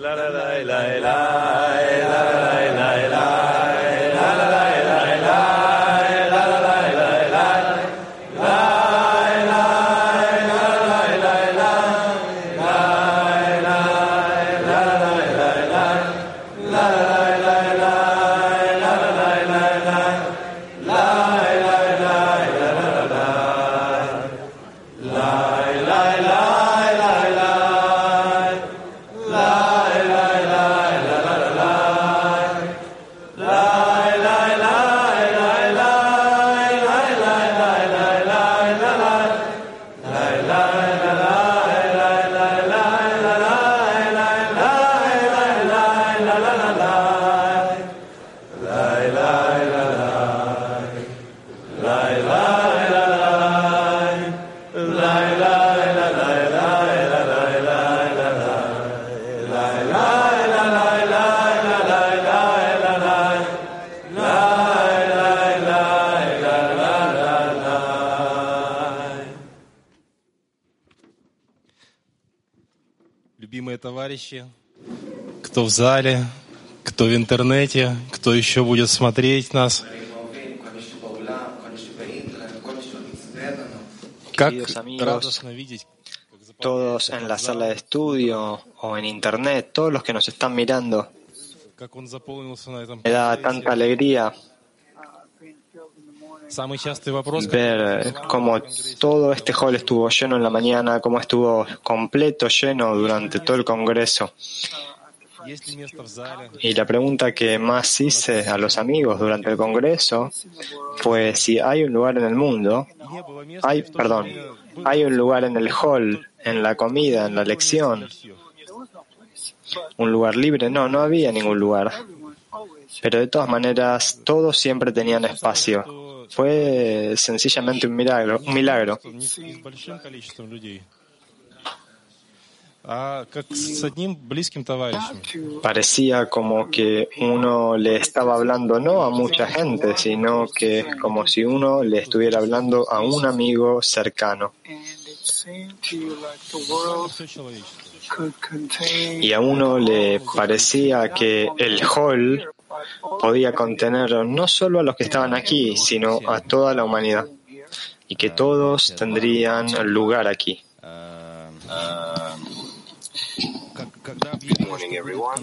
la la la la la la Любимые товарищи, кто в зале, кто в интернете, кто еще будет смотреть нас. Как радостно видеть, todos en la sala de estudio o en internet, todos los que nos están mirando. Me da tanta alegría ver cómo todo este hall estuvo lleno en la mañana, cómo estuvo completo lleno durante todo el Congreso. Y la pregunta que más hice a los amigos durante el Congreso fue si hay un lugar en el mundo, hay, perdón, hay un lugar en el hall, en la comida, en la lección, un lugar libre. No, no había ningún lugar. Pero de todas maneras, todos siempre tenían espacio fue sencillamente un milagro. Parecía como que uno le estaba hablando no a mucha gente, sino que como si uno le estuviera hablando a un amigo cercano. Y a uno le parecía que el hall podía contener no solo a los que estaban aquí, sino a toda la humanidad, y que todos tendrían lugar aquí.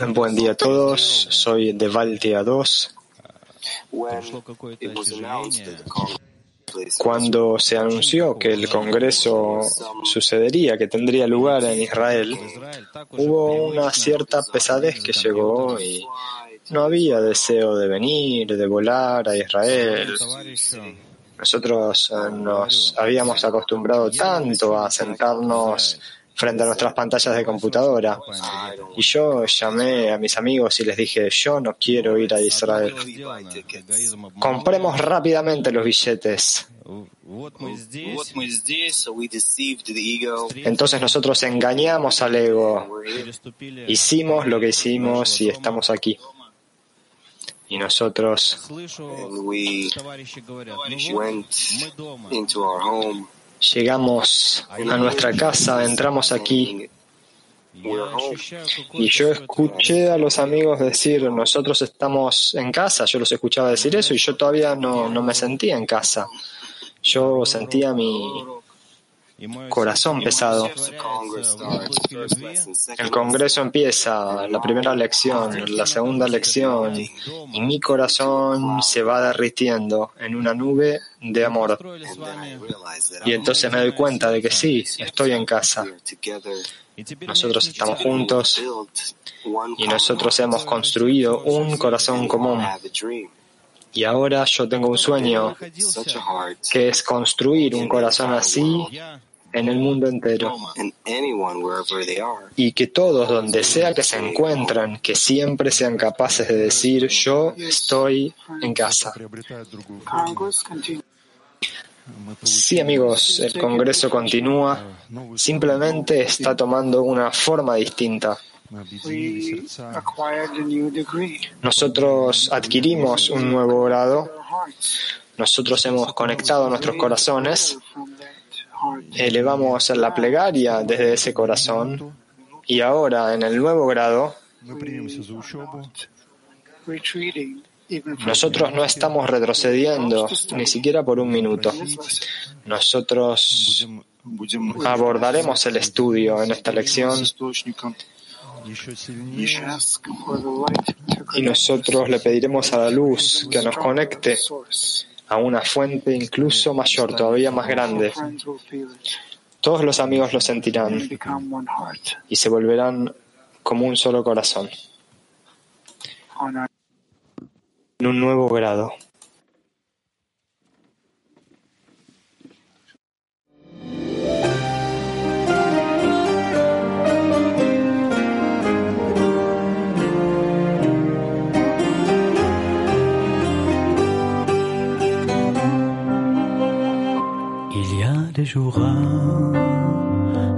Buen día a todos, soy de Valtia 2. Cuando se anunció que el Congreso sucedería, que tendría lugar en Israel, hubo una cierta pesadez que llegó y no había deseo de venir, de volar a Israel. Nosotros eh, nos habíamos acostumbrado tanto a sentarnos frente a nuestras pantallas de computadora. Y yo llamé a mis amigos y les dije, yo no quiero ir a Israel. Compremos rápidamente los billetes. Entonces nosotros engañamos al ego. Hicimos lo que hicimos y estamos aquí y nosotros llegamos a nuestra casa, entramos aquí. y yo escuché a los amigos decir, nosotros estamos en casa, yo los escuchaba decir eso y yo todavía no, no me sentía en casa. Yo sentía mi, corazón pesado. El Congreso empieza, la primera lección, la segunda lección, y mi corazón se va derritiendo en una nube de amor. Y entonces me doy cuenta de que sí, estoy en casa. Nosotros estamos juntos y nosotros hemos construido un corazón común. Y ahora yo tengo un sueño que es construir un corazón así en el mundo entero. Y que todos, donde sea que se encuentren, que siempre sean capaces de decir yo estoy en casa. Sí, amigos, el Congreso continúa, simplemente está tomando una forma distinta. Nosotros adquirimos un nuevo grado, nosotros hemos conectado nuestros corazones. Eh, elevamos la plegaria desde ese corazón y ahora en el nuevo grado nosotros no estamos retrocediendo ni siquiera por un minuto. Nosotros abordaremos el estudio en esta lección y nosotros le pediremos a la luz que nos conecte a una fuente incluso mayor, todavía más grande. Todos los amigos lo sentirán y se volverán como un solo corazón, en un nuevo grado. Rares,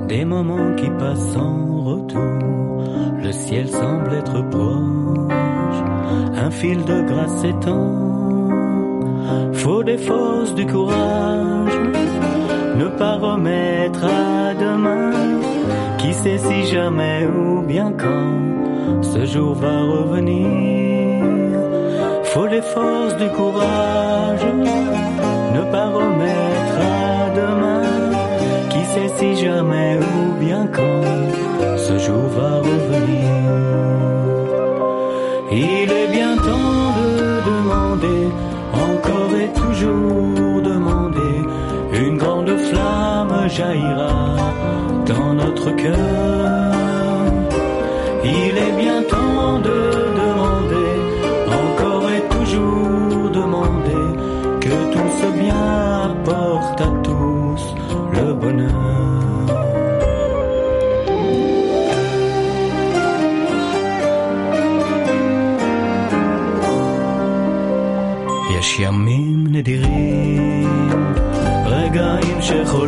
des moments qui passent sans retour. Le ciel semble être proche, un fil de grâce s'étend. Faut des forces, du courage, ne pas remettre à demain. Qui sait si jamais ou bien quand ce jour va revenir. Faut des forces, du courage, ne pas remettre jamais ou bien quand ce jour va revenir. Il est bien temps de demander, encore et toujours demander. Une grande flamme jaillira dans notre cœur. Il est bien temps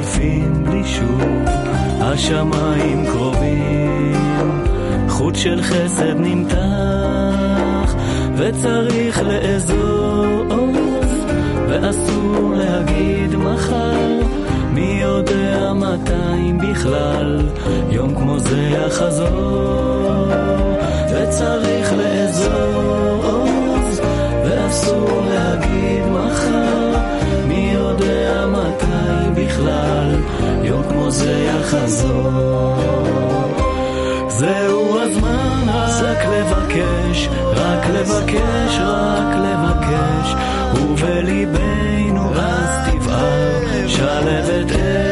שחולפים בלי שוב, השמיים קרובים, חוט של חסד נמתח, וצריך לאזוז, ואסור להגיד מחר, מי יודע מתי בכלל, יום כמו זה יחזור, וצריך לאזוז, ואסור להגיד מחר, יודע מתי בכלל, כמו זה יחזור. זהו הזמן רק לבקש, רק לבקש, רק לבקש, ובליבנו אז תבער שלבת אש.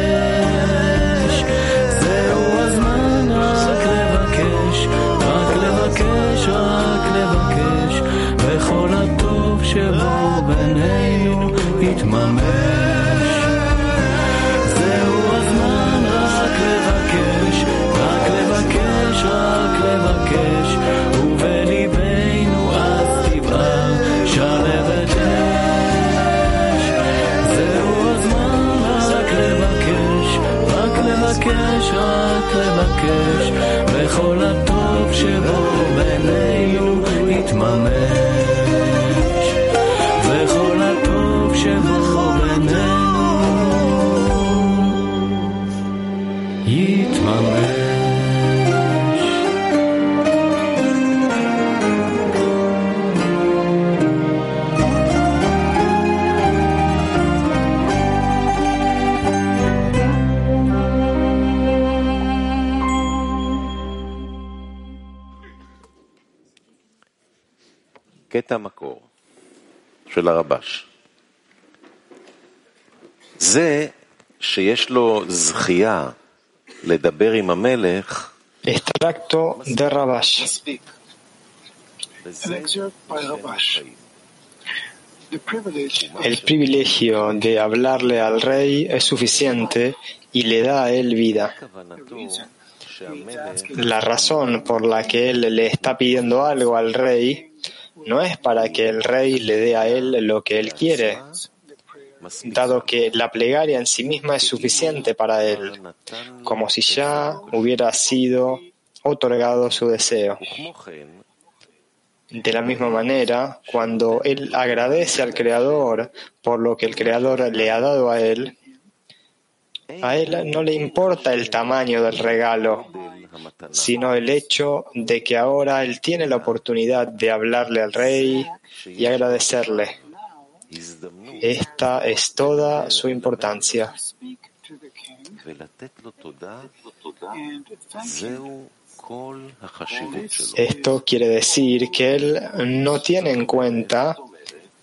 קטע המקור של הרבש. זה שיש לו זכייה לדבר עם המלך, Extracto de Rabash. speak. An וזה excerpt by Rabash. The privilege of El privilegio de hablarle al rey es suficiente y le da a él vida. כוונתו שהמלך La razón por la que él le está pidiendo algo al rey no es para que el rey le dé a él lo que él quiere, dado que la plegaria en sí misma es suficiente para él, como si ya hubiera sido otorgado su deseo. De la misma manera, cuando él agradece al Creador por lo que el Creador le ha dado a él, a él no le importa el tamaño del regalo, sino el hecho de que ahora él tiene la oportunidad de hablarle al rey y agradecerle. Esta es toda su importancia. Esto quiere decir que él no tiene en cuenta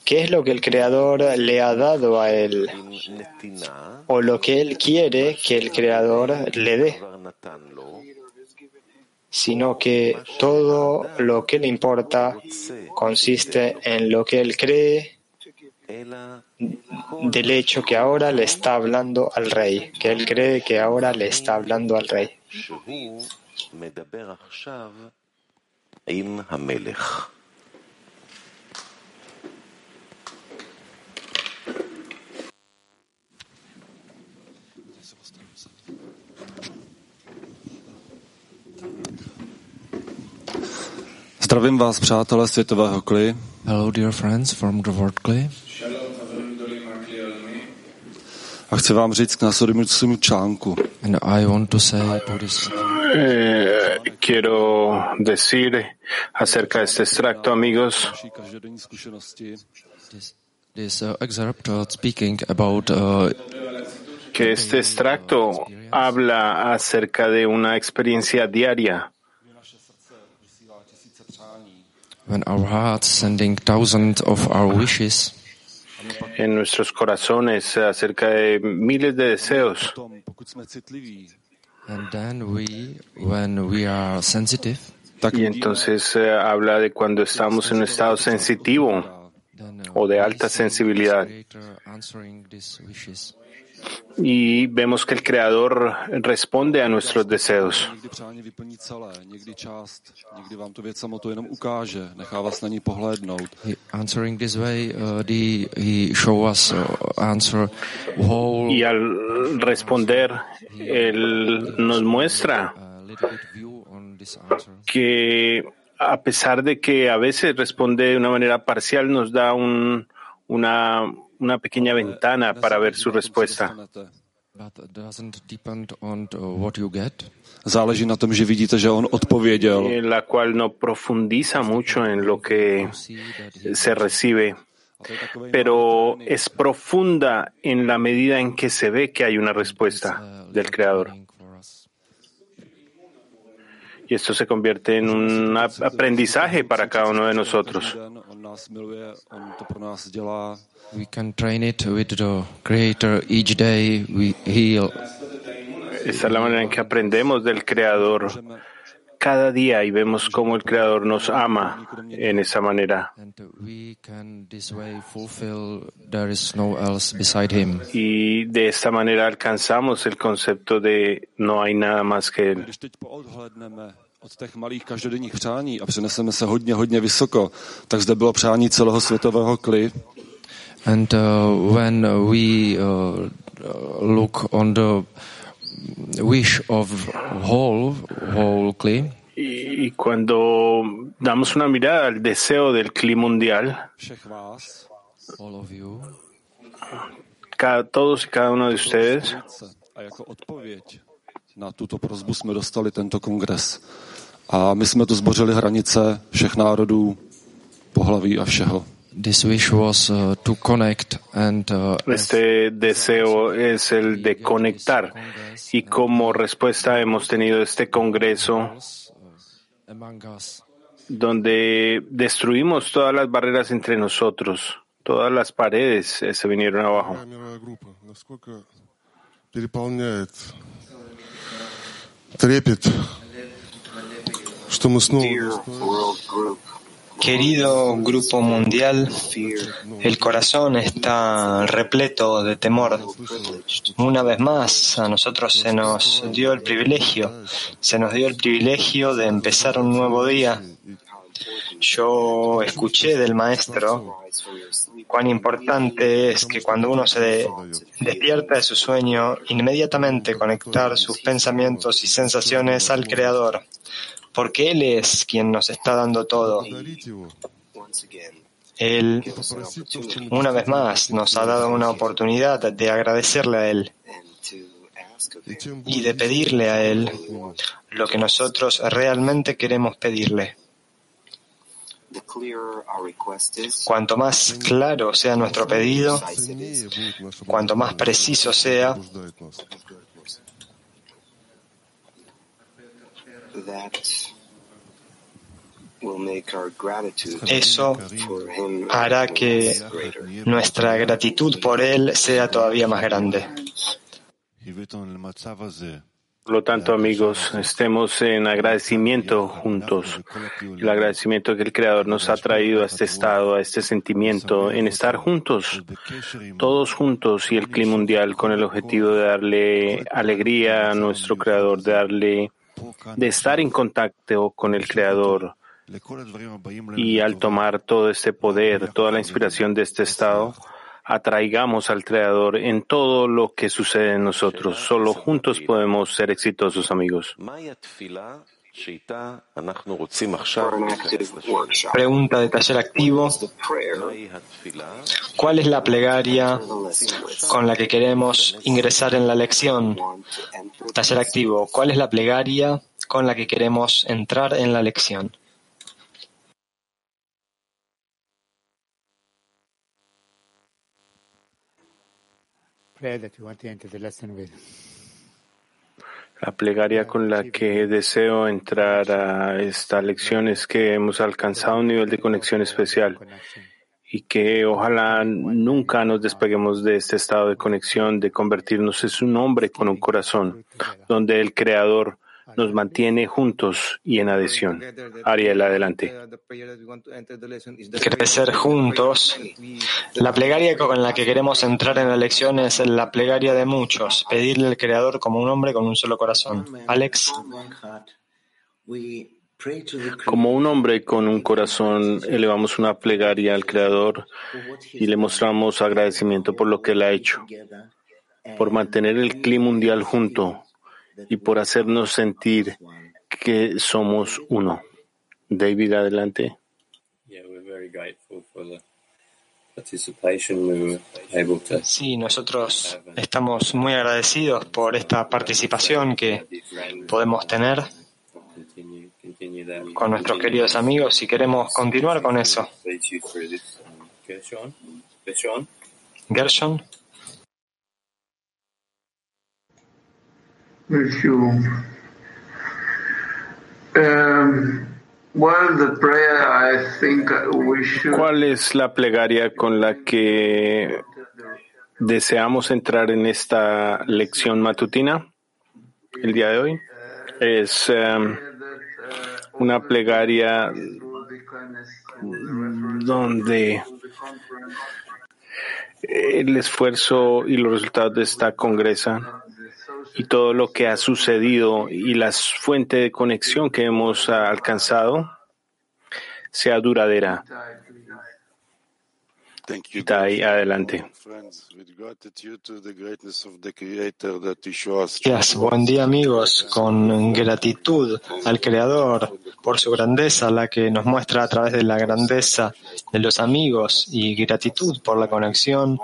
qué es lo que el Creador le ha dado a él o lo que él quiere que el Creador le dé sino que todo lo que le importa consiste en lo que él cree del hecho que ahora le está hablando al rey, que él cree que ahora le está hablando al rey. Zdravím vás, přátelé světového kli. Hello, dear friends from the Word Clay. A chci vám říct k následujícímu článku. And I want to say to this, Eh, quiero decir acerca de este extracto, amigos, Naší každodenní zkušenosti this, this uh, excerpt uh, speaking about uh, que este extracto habla acerca de una experiencia diaria when our hearts sending thousands of our wishes, en nuestros corazones acerca de miles de deseos. tom, pokud jsme citliví, and then we, when we are sensitive, tak Y entonces eh, habla de cuando estamos en un estado sensitivo uh, o de alta sensibilidad. Y vemos que el Creador responde a nuestros deseos. Y al responder, Él nos muestra little bit view on this answer. que a pesar de que a veces responde de una manera parcial, nos da un, una, una pequeña ventana para ver su respuesta. But it doesn't depend on uh, what you get. Záleží na tom, že vidíte, že on odpověděl. en la cual no profundiza mucho en lo que se recibe, pero es profunda en la medida en que se ve que hay una respuesta uh, del Creador. Y esto se convierte en un ap- aprendizaje para cada uno de nosotros. Den, On nás miluje, on to pro nás dělá. We can train it with the Creator each day. We heal. Esta es la manera en que aprendemos del Creador cada día y vemos cómo el Creador nos ama en esa manera. And we can this way fulfill there is no else beside him. Y de esta manera alcanzamos el concepto de no hay nada más que Él. Když teď poodhledneme od těch malých každodenních přání a přeneseme se hodně, hodně vysoko, tak zde bylo přání celého světového kli, And uh, when we uh, look on the wish of whole whole clay, Y, y cuando damos una mirada al deseo del clima mundial, všech vás, all of you, cada, todos y cada uno de ustedes. A jako odpověď na tuto prozbu jsme dostali tento kongres. A my jsme tu zbořili hranice všech národů, pohlaví a všeho. Este deseo es el de conectar y como respuesta hemos tenido este congreso donde destruimos todas las barreras entre nosotros, todas las paredes eh, se vinieron abajo. Dear World Group. Querido grupo mundial, el corazón está repleto de temor. Una vez más, a nosotros se nos dio el privilegio, se nos dio el privilegio de empezar un nuevo día. Yo escuché del maestro cuán importante es que cuando uno se de- despierta de su sueño, inmediatamente conectar sus pensamientos y sensaciones al Creador, porque Él es quien nos está dando todo. Él, una vez más, nos ha dado una oportunidad de agradecerle a Él y de pedirle a Él lo que nosotros realmente queremos pedirle. Cuanto más claro sea nuestro pedido, cuanto más preciso sea, eso hará que nuestra gratitud por Él sea todavía más grande. Por lo tanto, amigos, estemos en agradecimiento juntos. El agradecimiento que el Creador nos ha traído a este estado, a este sentimiento, en estar juntos, todos juntos y el clima mundial con el objetivo de darle alegría a nuestro Creador, de darle, de estar en contacto con el Creador. Y al tomar todo este poder, toda la inspiración de este estado, atraigamos al Creador en todo lo que sucede en nosotros. Solo juntos podemos ser exitosos, amigos. Pregunta de taller activo. ¿Cuál es la plegaria con la que queremos ingresar en la lección? Taller activo. ¿Cuál es la plegaria con la que queremos entrar en la lección? La plegaria con la que deseo entrar a esta lección es que hemos alcanzado un nivel de conexión especial y que ojalá nunca nos despeguemos de este estado de conexión, de convertirnos en un hombre con un corazón, donde el Creador nos mantiene juntos y en adhesión. Ariel, adelante. Crecer juntos. La plegaria con la que queremos entrar en la lección es la plegaria de muchos, pedirle al Creador como un hombre con un solo corazón. Alex. Como un hombre con un corazón, elevamos una plegaria al Creador y le mostramos agradecimiento por lo que Él ha hecho, por mantener el clima mundial junto y por hacernos sentir que somos uno. David, adelante. Sí, nosotros estamos muy agradecidos por esta participación que podemos tener con nuestros queridos amigos y queremos continuar con eso. Gershon. ¿Cuál es la plegaria con la que deseamos entrar en esta lección matutina el día de hoy? Es um, una plegaria donde el esfuerzo y los resultados de esta congresa y todo lo que ha sucedido y la fuente de conexión que hemos alcanzado sea duradera. Itai, adelante. Gracias. Buen día amigos, con gratitud al Creador por su grandeza, la que nos muestra a través de la grandeza de los amigos y gratitud por la conexión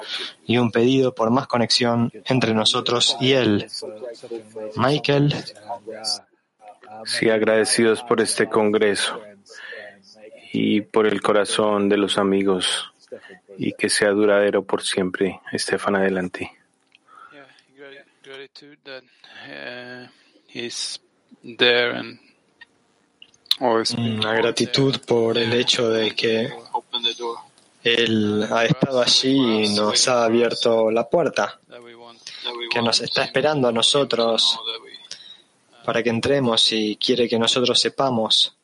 y un pedido por más conexión entre nosotros y Él. Michael. Sí, agradecidos por este congreso y por el corazón de los amigos y que sea duradero por siempre. Estefan, adelante. Una gratitud por el hecho de que Él ha estado allí y nos ha abierto la puerta, que nos está esperando a nosotros para que entremos y quiere que nosotros sepamos